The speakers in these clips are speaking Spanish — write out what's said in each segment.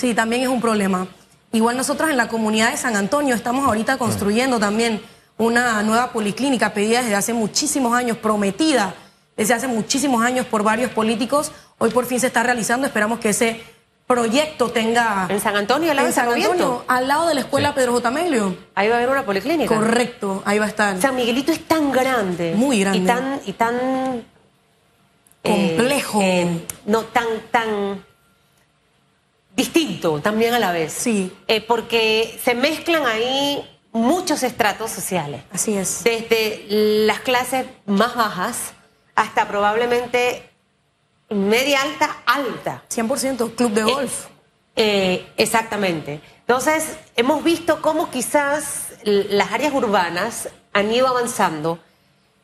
Sí, también es un problema. Igual nosotros en la comunidad de San Antonio estamos ahorita construyendo también una nueva policlínica pedida desde hace muchísimos años, prometida desde hace muchísimos años por varios políticos. Hoy por fin se está realizando. Esperamos que ese proyecto tenga... ¿En San Antonio, al lado en San Antonio, al lado de la escuela Pedro J. Meglio. Ahí va a haber una policlínica. Correcto, ahí va a estar. San Miguelito es tan grande. Muy grande. Y tan... Y tan Complejo. Eh, eh, no, tan, tan distinto también a la vez. Sí. Eh, porque se mezclan ahí muchos estratos sociales. Así es. Desde las clases más bajas hasta probablemente media alta, alta. 100%, club de golf. Eh, exactamente. Entonces, hemos visto cómo quizás las áreas urbanas han ido avanzando,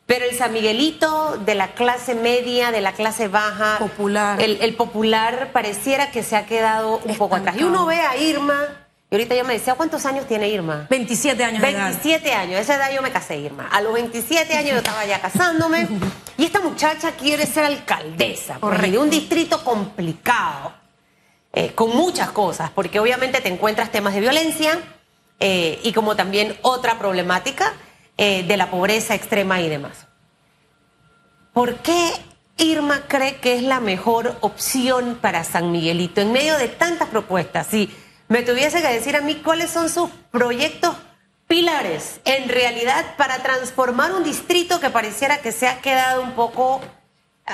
pero el San Miguelito de la clase media, de la clase baja, popular, el, popular pareciera que se ha quedado un poco atrás. Y uno ve a Irma, y ahorita yo me decía, ¿cuántos años tiene Irma? 27 años. 27 años, esa edad yo me casé, Irma. A los 27 años yo estaba ya casándome. Y esta muchacha quiere ser alcaldesa, de un distrito complicado, eh, con muchas cosas, porque obviamente te encuentras temas de violencia eh, y como también otra problemática eh, de la pobreza extrema y demás. ¿Por qué Irma cree que es la mejor opción para San Miguelito en medio de tantas propuestas? Si me tuviese que decir a mí cuáles son sus proyectos pilares en realidad para transformar un distrito que pareciera que se ha quedado un poco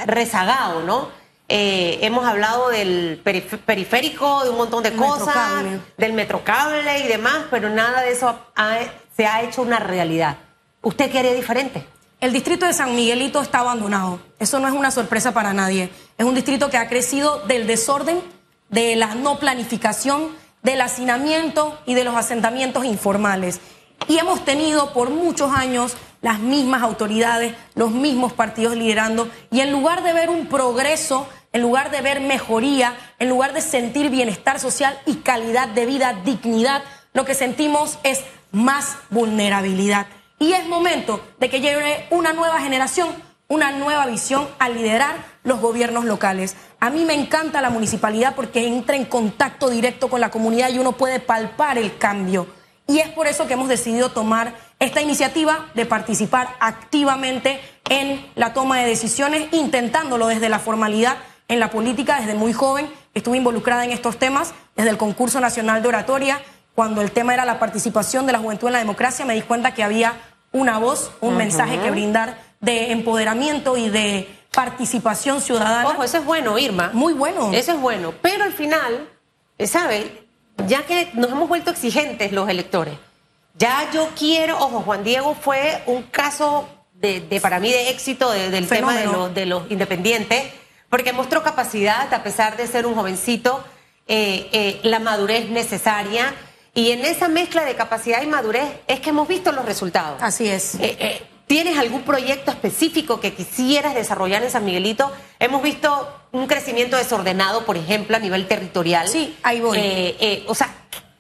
rezagado, ¿no? Eh, hemos hablado del periférico, de un montón de cosas, del metrocable y demás, pero nada de eso se ha hecho una realidad. ¿Usted qué haría diferente? El distrito de San Miguelito está abandonado. Eso no es una sorpresa para nadie. Es un distrito que ha crecido del desorden, de la no planificación, del hacinamiento y de los asentamientos informales. Y hemos tenido por muchos años las mismas autoridades, los mismos partidos liderando, y en lugar de ver un progreso, en lugar de ver mejoría, en lugar de sentir bienestar social y calidad de vida, dignidad, lo que sentimos es más vulnerabilidad. Y es momento de que llegue una nueva generación, una nueva visión a liderar los gobiernos locales. A mí me encanta la municipalidad porque entra en contacto directo con la comunidad y uno puede palpar el cambio. Y es por eso que hemos decidido tomar esta iniciativa de participar activamente en la toma de decisiones, intentándolo desde la formalidad en la política, desde muy joven. Estuve involucrada en estos temas, desde el concurso nacional de oratoria, cuando el tema era la participación de la juventud en la democracia, me di cuenta que había una voz, un mensaje que brindar de empoderamiento y de participación ciudadana. Ojo, eso es bueno, Irma. Muy bueno. Eso es bueno. Pero al final, ¿sabe? ya que nos hemos vuelto exigentes los electores, ya yo quiero, ojo, Juan Diego fue un caso de, para mí de éxito del tema de los, de los independientes, porque mostró capacidad, a pesar de ser un jovencito, eh, eh, la madurez necesaria. Y en esa mezcla de capacidad y madurez es que hemos visto los resultados. Así es. Eh, ¿Tienes algún proyecto específico que quisieras desarrollar en San Miguelito? Hemos visto un crecimiento desordenado, por ejemplo, a nivel territorial. Sí, ahí voy. Eh, eh, o sea,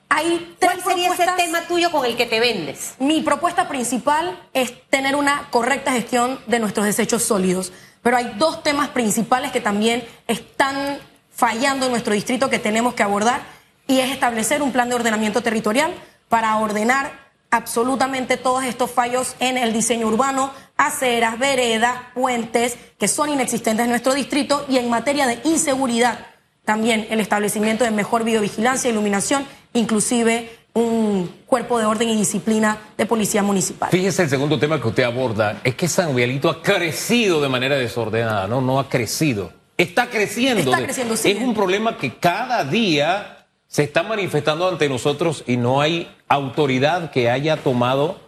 hay ¿cuál sería ese tema tuyo con el que te vendes? Mi propuesta principal es tener una correcta gestión de nuestros desechos sólidos. Pero hay dos temas principales que también están fallando en nuestro distrito que tenemos que abordar y es establecer un plan de ordenamiento territorial para ordenar absolutamente todos estos fallos en el diseño urbano, aceras, veredas, puentes, que son inexistentes en nuestro distrito, y en materia de inseguridad, también el establecimiento de mejor videovigilancia, iluminación, inclusive un cuerpo de orden y disciplina de policía municipal. Fíjese el segundo tema que usted aborda, es que San Miguelito ha crecido de manera desordenada, no, no ha crecido. Está creciendo. Está creciendo, sí. Es un problema que cada día se está manifestando ante nosotros y no hay autoridad que haya tomado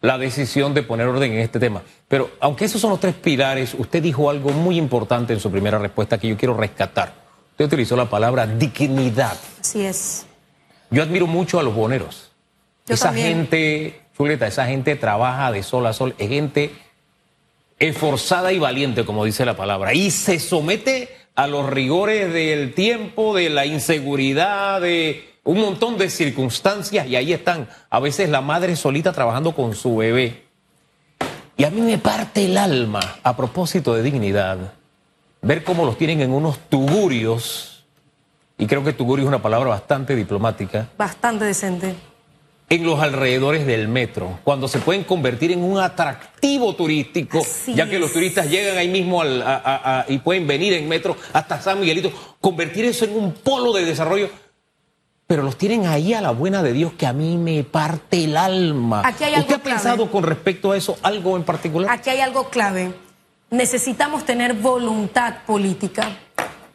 la decisión de poner orden en este tema. Pero aunque esos son los tres pilares, usted dijo algo muy importante en su primera respuesta que yo quiero rescatar. Usted utilizó la palabra dignidad. Así es. Yo admiro mucho a los boneros. esa gente, Julieta, esa gente trabaja de sol a sol, es gente esforzada y valiente, como dice la palabra, y se somete a los rigores del tiempo, de la inseguridad, de un montón de circunstancias y ahí están. A veces la madre solita trabajando con su bebé. Y a mí me parte el alma a propósito de dignidad ver cómo los tienen en unos tugurios y creo que tuguri es una palabra bastante diplomática. Bastante decente. En los alrededores del metro, cuando se pueden convertir en un atractivo turístico, ya que los turistas llegan ahí mismo y pueden venir en metro hasta San Miguelito, convertir eso en un polo de desarrollo pero los tienen ahí a la buena de Dios que a mí me parte el alma. Aquí hay algo ¿Usted ha pensado con respecto a eso algo en particular? Aquí hay algo clave. Necesitamos tener voluntad política.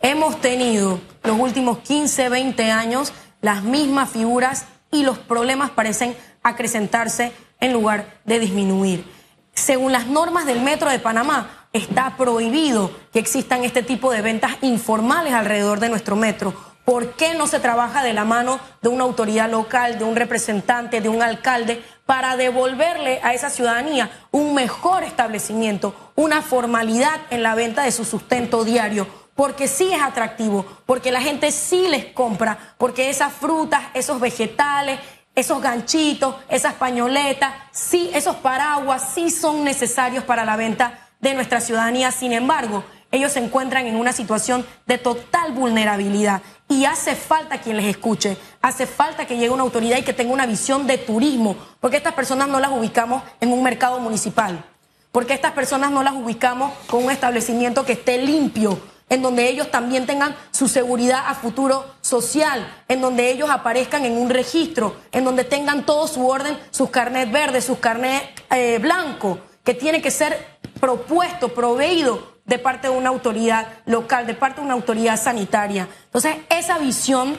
Hemos tenido los últimos 15, 20 años las mismas figuras y los problemas parecen acrecentarse en lugar de disminuir. Según las normas del Metro de Panamá, está prohibido que existan este tipo de ventas informales alrededor de nuestro metro ¿Por qué no se trabaja de la mano de una autoridad local, de un representante, de un alcalde, para devolverle a esa ciudadanía un mejor establecimiento, una formalidad en la venta de su sustento diario? Porque sí es atractivo, porque la gente sí les compra, porque esas frutas, esos vegetales, esos ganchitos, esas pañoletas, sí, esos paraguas sí son necesarios para la venta de nuestra ciudadanía. Sin embargo, ellos se encuentran en una situación de total vulnerabilidad y hace falta quien les escuche, hace falta que llegue una autoridad y que tenga una visión de turismo, porque estas personas no las ubicamos en un mercado municipal, porque estas personas no las ubicamos con un establecimiento que esté limpio, en donde ellos también tengan su seguridad a futuro social, en donde ellos aparezcan en un registro, en donde tengan todo su orden, sus carnet verdes, sus carnet eh, blancos, que tiene que ser propuesto, proveído de parte de una autoridad local, de parte de una autoridad sanitaria. Entonces, esa visión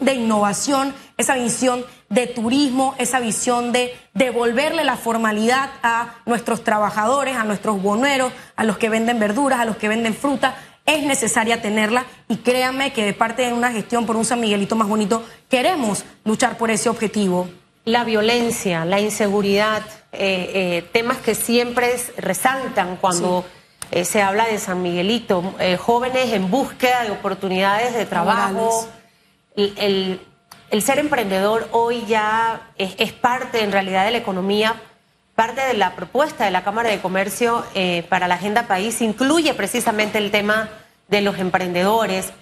de innovación, esa visión de turismo, esa visión de devolverle la formalidad a nuestros trabajadores, a nuestros boneros, a los que venden verduras, a los que venden fruta, es necesaria tenerla y créanme que de parte de una gestión por un San Miguelito más bonito queremos luchar por ese objetivo. La violencia, la inseguridad, eh, eh, temas que siempre resaltan cuando... Eh, se habla de San Miguelito, jóvenes en búsqueda de oportunidades de trabajo. El, ser emprendedor hoy ya es, parte en realidad de la economía, parte de la propuesta de la Cámara de Comercio eh, para la Agenda País incluye precisamente el tema de los emprendedores.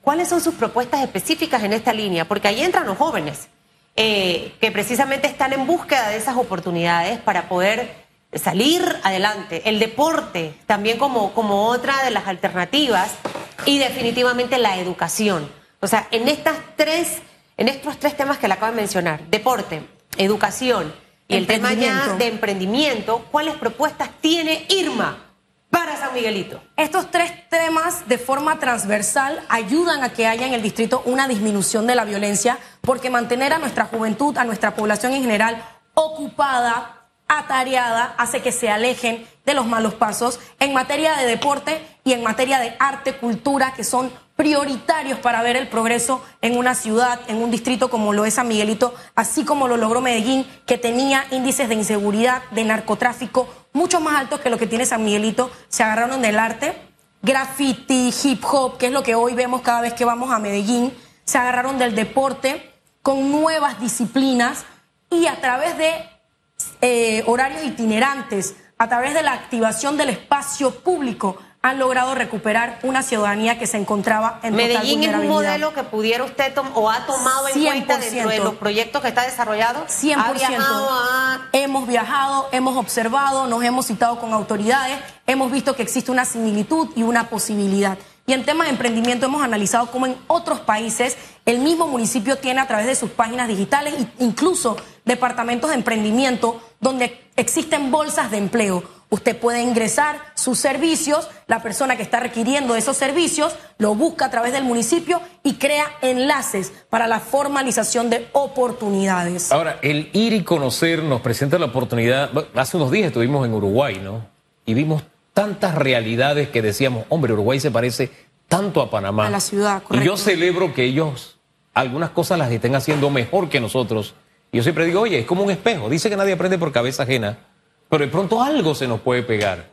¿Cuáles son sus propuestas específicas en esta línea? Porque ahí entran los jóvenes que precisamente están en búsqueda de esas oportunidades para poder salir adelante, el deporte también como, como otra de las alternativas y definitivamente la educación. O sea, en estas tres, en estos tres temas que le acabo de mencionar, deporte, educación y el tema ya de emprendimiento, ¿cuáles propuestas tiene Irma? Para San Miguelito. Estos tres temas de forma transversal ayudan a que haya en el distrito una disminución de la violencia, porque mantener a nuestra juventud, a nuestra población en general ocupada, atareada hace que se alejen de los malos pasos en materia de deporte y en materia de arte, cultura, que son prioritarios para ver el progreso en una ciudad, en un distrito como lo es San Miguelito, así como lo logró Medellín, que tenía índices de inseguridad, de narcotráfico, mucho más altos que lo que tiene San Miguelito. Se agarraron del arte, graffiti, hip hop, que es lo que hoy vemos cada vez que vamos a Medellín. Se agarraron del deporte con nuevas disciplinas y a través de eh, horarios itinerantes, a través de la activación del espacio público, han logrado recuperar una ciudadanía que se encontraba en Medellín es un modelo que pudiera usted o ha tomado en cuenta dentro de los proyectos que está desarrollado. 100%. Hemos viajado, hemos observado, nos hemos citado con autoridades, hemos visto que existe una similitud y una posibilidad. Y en temas de emprendimiento hemos analizado cómo en otros países el mismo municipio tiene a través de sus páginas digitales incluso departamentos de emprendimiento donde existen bolsas de empleo. Usted puede ingresar sus servicios, la persona que está requiriendo esos servicios lo busca a través del municipio y crea enlaces para la formalización de oportunidades. Ahora, el ir y conocer nos presenta la oportunidad. Hace unos días estuvimos en Uruguay, ¿no? Y vimos tantas realidades que decíamos, hombre, Uruguay se parece tanto a Panamá. A la ciudad, correcto. Y yo celebro que ellos algunas cosas las estén haciendo mejor que nosotros. Y yo siempre digo, oye, es como un espejo. Dice que nadie aprende por cabeza ajena, pero de pronto algo se nos puede pegar.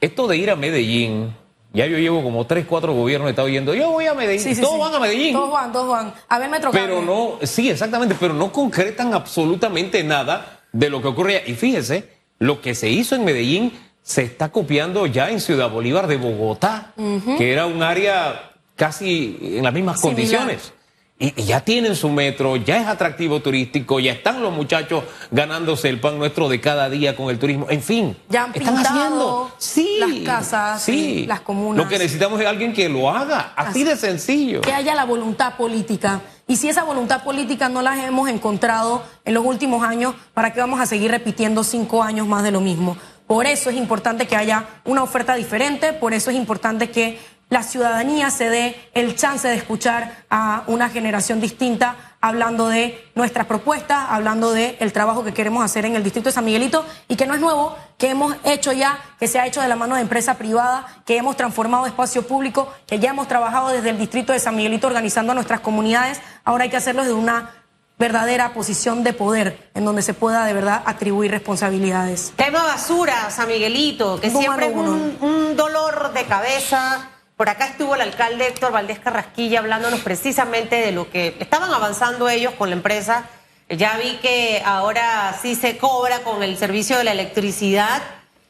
Esto de ir a Medellín, ya yo llevo como tres, cuatro gobiernos, he estado yendo, yo voy a Medellín, todos van a Medellín. Todos van, todos van. A ver, Metro Pero no, sí, exactamente, pero no concretan absolutamente nada de lo que ocurría. Y fíjese, lo que se hizo en Medellín se está copiando ya en Ciudad Bolívar de Bogotá, que era un área casi en las mismas condiciones. Y, ya tienen su metro, ya es atractivo turístico, ya están los muchachos ganándose el pan nuestro de cada día con el turismo. En fin, ya han están haciendo sí, las casas, sí. las comunas. Lo que necesitamos es alguien que lo haga, así, de sencillo. Que haya la voluntad política. Y si esa voluntad política no la hemos encontrado en los últimos años, ¿para qué vamos a seguir repitiendo cinco años más de lo mismo? Por eso es importante que haya una oferta diferente, por eso es importante que la ciudadanía se dé el chance de escuchar a una generación distinta hablando de nuestras propuestas, hablando del el trabajo que queremos hacer en el distrito de San Miguelito y que no es nuevo, que hemos hecho ya, que se ha hecho de la mano de empresa privada, que hemos transformado espacio público, que ya hemos trabajado desde el distrito de San Miguelito organizando a nuestras comunidades. Ahora hay que hacerlo desde una verdadera posición de poder en donde se pueda de verdad atribuir responsabilidades. Tema basura, San Miguelito, que siempre es un dolor de cabeza por acá estuvo el alcalde Héctor Valdés Carrasquilla hablándonos precisamente de lo que estaban avanzando ellos con la empresa. Ya vi que ahora sí se cobra con el servicio de la electricidad.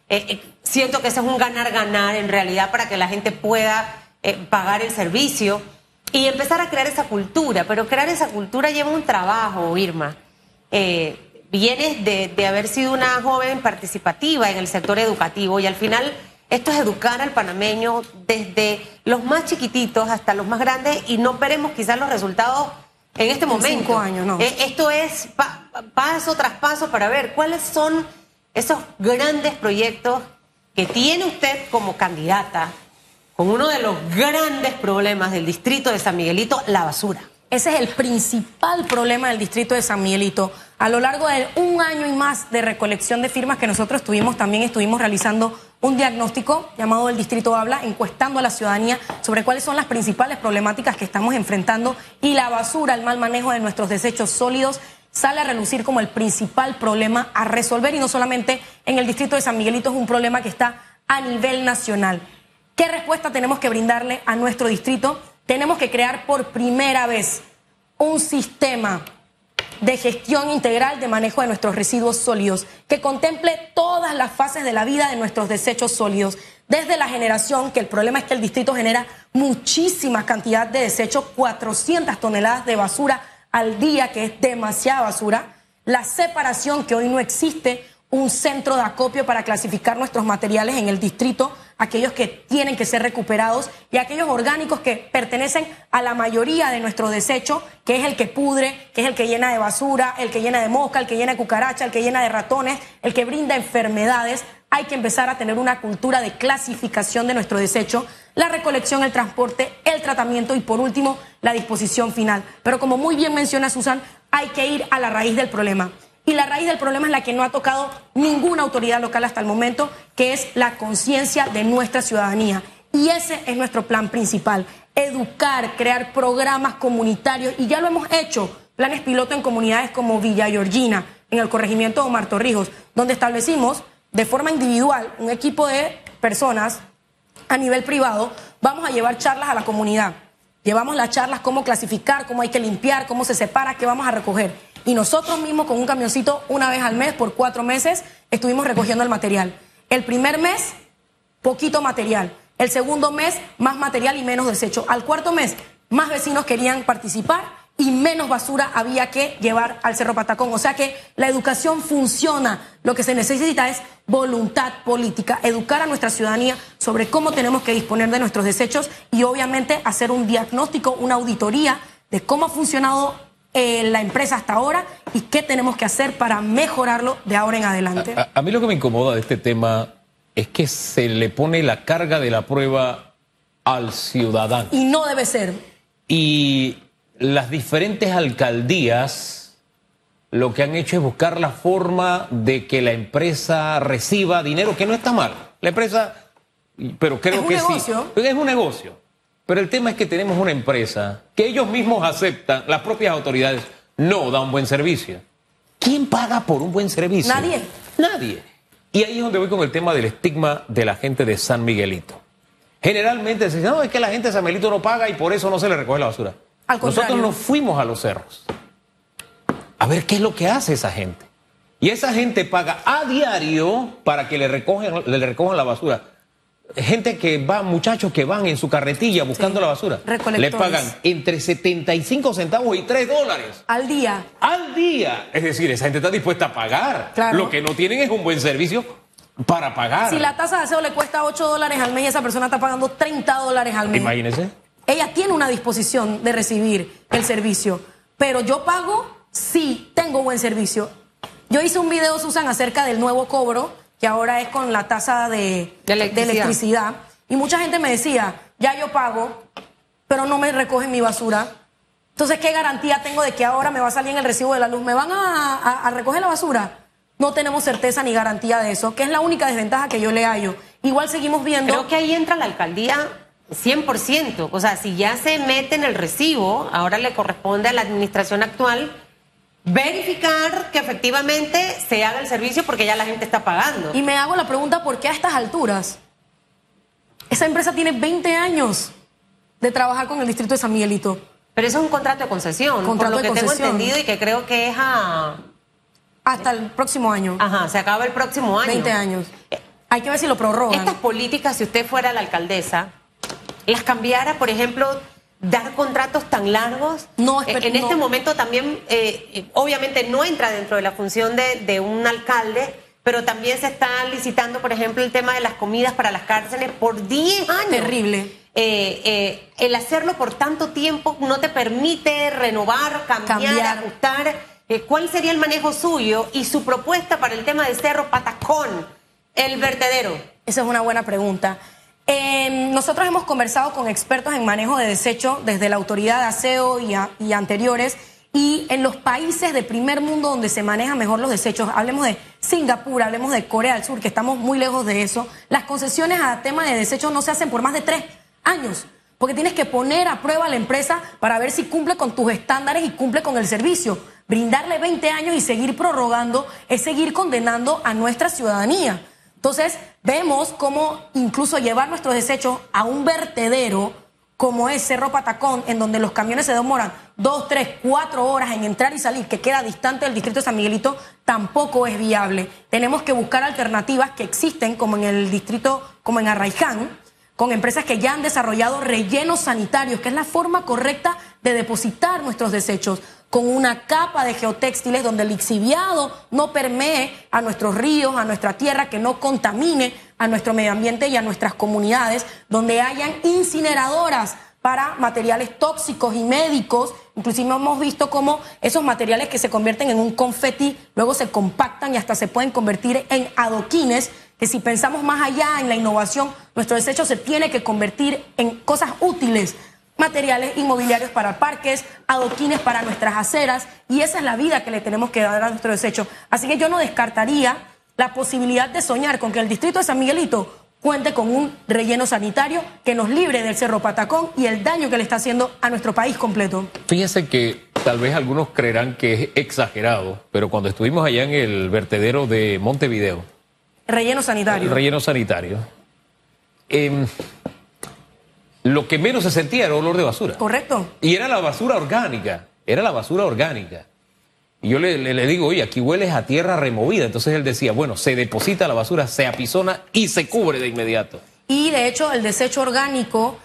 Eh, eh, siento que ese es un ganar-ganar en realidad para que la gente pueda eh, pagar el servicio y empezar a crear esa cultura. Pero crear esa cultura lleva un trabajo, Irma. vienes de, de haber sido una joven participativa en el sector educativo y al final esto es educar al panameño desde los más chiquititos hasta los más grandes y no veremos quizás los resultados en este momento. Cinco años, no. Eh, esto es paso tras paso para ver cuáles son esos grandes proyectos que tiene usted como candidata con uno de los grandes problemas del distrito de San Miguelito, la basura. Ese es el principal problema del distrito de San Miguelito. A lo largo de un año y más de recolección de firmas que nosotros tuvimos, también estuvimos realizando un diagnóstico llamado El Distrito Habla, encuestando a la ciudadanía sobre cuáles son las principales problemáticas que estamos enfrentando y la basura, el mal manejo de nuestros desechos sólidos sale a relucir como el principal problema a resolver y no solamente en el distrito de San Miguelito, es un problema que está a nivel nacional. ¿Qué respuesta tenemos que brindarle a nuestro distrito? tenemos que crear por primera vez un sistema de gestión integral de manejo de nuestros residuos sólidos, que contemple todas las fases de la vida de nuestros desechos sólidos, desde la generación, que el problema es que el distrito genera muchísima cantidad de desechos, 400 toneladas de basura al día, que es demasiada basura, la separación, que hoy no existe, un centro de acopio para clasificar nuestros materiales en el distrito, aquellos que tienen que ser recuperados y aquellos orgánicos que pertenecen a la mayoría de nuestro desecho, que es el que pudre, que es el que llena de basura, el que llena de mosca, el que llena de cucaracha, el que llena de ratones, el que brinda enfermedades. Hay que empezar a tener una cultura de clasificación de nuestro desecho, la recolección, el transporte, el tratamiento y por último la disposición final. Pero como muy bien menciona Susan, hay que ir a la raíz del problema. Y la raíz del problema es la que no ha tocado ninguna autoridad local hasta el momento, que es la conciencia de nuestra ciudadanía. Y ese es nuestro plan principal, educar, crear programas comunitarios, y ya lo hemos hecho, planes piloto en comunidades como Villa Georgina, en el corregimiento de Omar Torrijos, donde establecimos de forma individual un equipo de personas a nivel privado, vamos a llevar charlas a la comunidad. Llevamos las charlas, cómo clasificar, cómo hay que limpiar, cómo se separa, qué vamos a recoger y nosotros mismos con un camioncito una vez al mes por cuatro meses estuvimos recogiendo el material. El primer mes, poquito material. El segundo mes, más material y menos desecho. Al cuarto mes, más vecinos querían participar y menos basura había que llevar al Cerro Patacón. O sea que la educación funciona. Lo que se necesita es voluntad política, educar a nuestra ciudadanía sobre cómo tenemos que disponer de nuestros desechos y obviamente hacer un diagnóstico, una auditoría de cómo ha funcionado eh, la empresa hasta ahora y qué tenemos que hacer para mejorarlo de ahora en adelante. A, mí lo que me incomoda de este tema es que se le pone la carga de la prueba al ciudadano. Y no debe ser. Y las diferentes alcaldías lo que han hecho es buscar la forma de que la empresa reciba dinero, que no está mal. La empresa, pero creo que sí. Es un negocio. Pero el tema es que tenemos una empresa que ellos mismos aceptan, las propias autoridades, no da un buen servicio. ¿Quién paga por un buen servicio? Nadie. Nadie. Y ahí es donde voy con el tema del estigma de la gente de San Miguelito. Generalmente se dice, no, es que la gente de San Miguelito no paga y por eso no se le recoge la basura. Nosotros nos fuimos a los cerros a ver qué es lo que hace esa gente. Y esa gente paga a diario para que le recojan, le recojan la basura. Gente que va, muchachos que van en su carretilla buscando la basura, le pagan entre 75 centavos y 3 dólares. Al día. Al día. Es decir, esa gente está dispuesta a pagar. Lo que no tienen es un buen servicio para pagar. Si la tasa de aseo le cuesta 8 dólares al mes y esa persona está pagando 30 dólares al mes. Imagínese. Ella tiene una disposición de recibir el servicio, pero yo pago si tengo buen servicio. Yo hice un video, Susan, acerca del nuevo cobro que ahora es con la tasa de, electricidad. Y mucha gente me decía, ya yo pago, pero no me recogen mi basura. Entonces, ¿qué garantía tengo de que ahora me va a salir en el recibo de la luz? ¿Me van a, recoger la basura? No tenemos certeza ni garantía de eso, que es la única desventaja que yo le hallo. Igual seguimos viendo... Creo que ahí entra la alcaldía 100%. O sea, si ya se mete en el recibo, ahora le corresponde a la administración actual verificar que efectivamente se haga el servicio porque ya la gente está pagando. Y me hago la pregunta, ¿por qué a estas alturas? Esa empresa tiene 20 años de trabajar con el distrito de San Miguelito. Pero eso es un contrato de concesión, contrato por lo que tengo entendido y que creo que es a... Hasta el próximo año. Ajá, se acaba el próximo año. 20 años. Hay que ver si lo prorrogan. Estas políticas, si usted fuera la alcaldesa, las cambiara, por ejemplo, dar contratos tan largos. No, eh, en este momento también, eh, eh, obviamente no entra dentro de la función de, un alcalde, pero también se está licitando, por ejemplo, el tema de las comidas para las cárceles por 10 años. Terrible. el hacerlo por tanto tiempo no te permite renovar, cambiar, ajustar. ¿Cuál sería el manejo suyo y su propuesta para el tema de Cerro Patacón, el vertedero? Esa es una buena pregunta. Em, nosotros hemos conversado con expertos en manejo de desecho desde la autoridad de aseo y, anteriores y en los países de primer mundo donde se manejan mejor los desechos, hablemos de Singapur, hablemos de Corea del Sur, que estamos muy lejos de eso, las concesiones a tema de desechos no se hacen por más de tres años, porque tienes que poner a prueba a la empresa para ver si cumple con tus estándares y cumple con el servicio. Brindarle 20 años y seguir prorrogando es seguir condenando a nuestra ciudadanía. Entonces, vemos cómo incluso llevar nuestros desechos a un vertedero como es Cerro Patacón, en donde los camiones se demoran dos, tres, cuatro horas en entrar y salir, que queda distante del distrito de San Miguelito, tampoco es viable. Tenemos que buscar alternativas que existen, como en el distrito, como en Arraiján, con empresas que ya han desarrollado rellenos sanitarios, que es la forma correcta de depositar nuestros desechos con una capa de geotextiles donde el lixiviado no permee a nuestros ríos, a nuestra tierra, que no contamine a nuestro medio ambiente y a nuestras comunidades, donde hayan incineradoras para materiales tóxicos y médicos. Inclusive hemos visto cómo esos materiales que se convierten en un confeti luego se compactan y hasta se pueden convertir en adoquines, que si pensamos más allá en la innovación, nuestro desecho se tiene que convertir en cosas útiles materiales inmobiliarios para parques, adoquines para nuestras aceras, y esa es la vida que le tenemos que dar a nuestro desecho. Así que yo no descartaría la posibilidad de soñar con que el distrito de San Miguelito cuente con un relleno sanitario que nos libre del Cerro Patacón y el daño que le está haciendo a nuestro país completo. Fíjense que tal vez algunos creerán que es exagerado, pero cuando estuvimos allá en el vertedero de Montevideo. Relleno sanitario. El relleno sanitario. Eh, lo que menos se sentía era olor de basura. Correcto. Y era la basura orgánica, era la basura orgánica. Y yo le, le, digo, oye, aquí hueles a tierra removida. Entonces él decía, bueno, se deposita la basura, se apisona y se cubre de inmediato. Y de hecho el desecho orgánico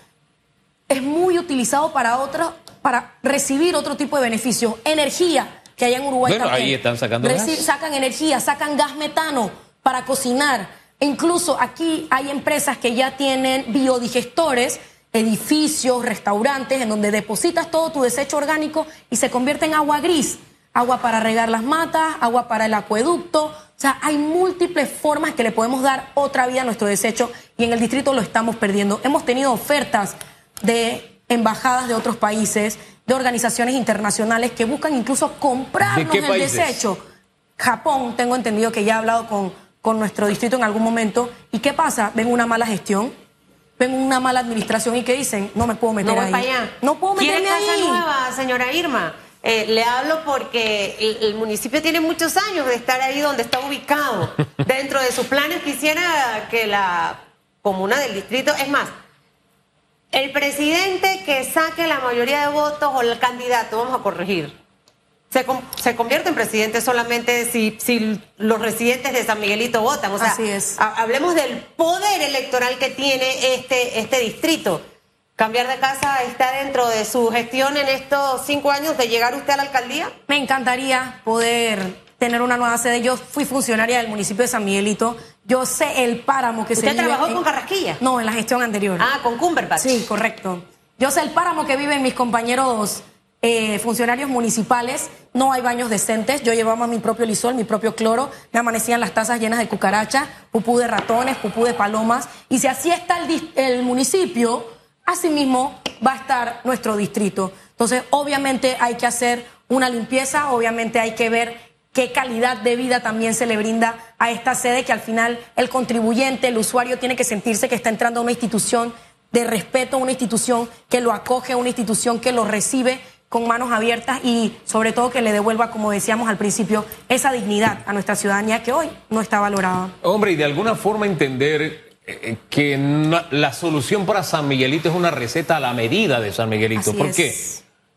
es muy utilizado para otro, para recibir otro tipo de beneficios. Energía, que hay en Uruguay bueno, ahí están sacando gas. Sacan energía, sacan gas metano para cocinar. E incluso aquí hay empresas que ya tienen biodigestores edificios, restaurantes, en donde depositas todo tu desecho orgánico y se convierte en agua gris. Agua para regar las matas, agua para el acueducto. O sea, hay múltiples formas que le podemos dar otra vida a nuestro desecho y en el distrito lo estamos perdiendo. Hemos tenido ofertas de embajadas de otros países, de organizaciones internacionales que buscan incluso comprarnos el desecho. Japón, tengo entendido que ya ha hablado con, con nuestro distrito en algún momento. ¿Y qué pasa? Ven una mala gestión ven una mala administración y que dicen, no me puedo meter no ahí. Para allá. No puedo meterme ¿Quiere casa nueva, señora Irma? Eh, le hablo porque el, municipio tiene muchos años de estar ahí donde está ubicado. Dentro de sus planes quisiera que la comuna del distrito, es más, el presidente que saque la mayoría de votos o el candidato, vamos a corregir, se, convierte en presidente solamente si, si los residentes de San Miguelito votan. O sea, Así es. hablemos del poder electoral que tiene este, este distrito. ¿Cambiar de casa está dentro de su gestión en estos cinco años de llegar usted a la alcaldía? Me encantaría poder tener una nueva sede. Yo fui funcionaria del municipio de San Miguelito. Yo sé el páramo que se vive. ¿Usted trabajó con Carrasquilla? No, en la gestión anterior. Ah, con Cumberbatch. Sí, correcto. Yo sé el páramo que viven mis compañeros eh, funcionarios municipales, no hay baños decentes. Yo llevaba mi propio lisol, mi propio cloro, me amanecían las tazas llenas de cucarachas, pupú de ratones, pupú de palomas. Y si así está el, el municipio, así mismo va a estar nuestro distrito. Entonces, obviamente hay que hacer una limpieza, obviamente hay que ver qué calidad de vida también se le brinda a esta sede, que al final el contribuyente, el usuario tiene que sentirse que está entrando a una institución de respeto, una institución que lo acoge, una institución que lo recibe con manos abiertas y sobre todo que le devuelva, como decíamos al principio, esa dignidad a nuestra ciudadanía que hoy no está valorada. Hombre, y de alguna forma entender eh, que la solución para San Miguelito es una receta a la medida de San Miguelito. ¿Por qué?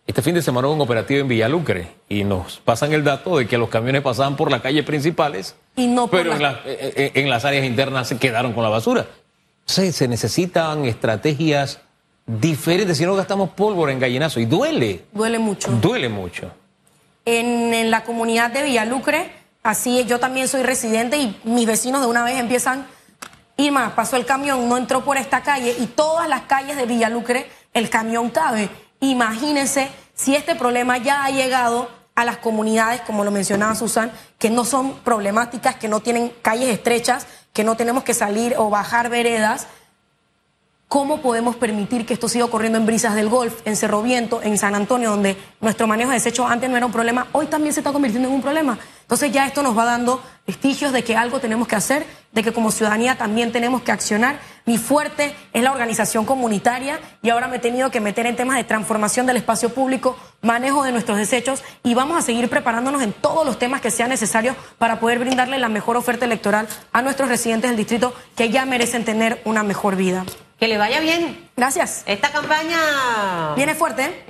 Este fin de semana hubo un operativo en Villalucre y nos pasan el dato de que los camiones pasaban por las calles principales, y no pero en, eh, eh, en, las áreas internas se quedaron con la basura. Entonces se necesitan estrategias diferente si no gastamos pólvora en gallinazo. Y duele. Duele mucho. Duele mucho. En, la comunidad de Villalucre, así yo también soy residente y mis vecinos de una vez empiezan, Irma, pasó el camión, no entró por esta calle y todas las calles de Villalucre el camión cabe. Imagínense si este problema ya ha llegado a las comunidades, como lo mencionaba Susan, que no son problemáticas, que no tienen calles estrechas, que no tenemos que salir o bajar veredas ¿Cómo podemos permitir que esto siga ocurriendo en Brisas del Golf, en Cerro Viento, en San Antonio, donde nuestro manejo de desechos antes no era un problema, hoy también se está convirtiendo en un problema? Entonces ya esto nos va dando vestigios de que algo tenemos que hacer, de que como ciudadanía también tenemos que accionar. Mi fuerte es la organización comunitaria y ahora me he tenido que meter en temas de transformación del espacio público, manejo de nuestros desechos y vamos a seguir preparándonos en todos los temas que sean necesarios para poder brindarle la mejor oferta electoral a nuestros residentes del distrito que ya merecen tener una mejor vida. Que le vaya bien. Gracias. Esta campaña viene fuerte. ¿eh?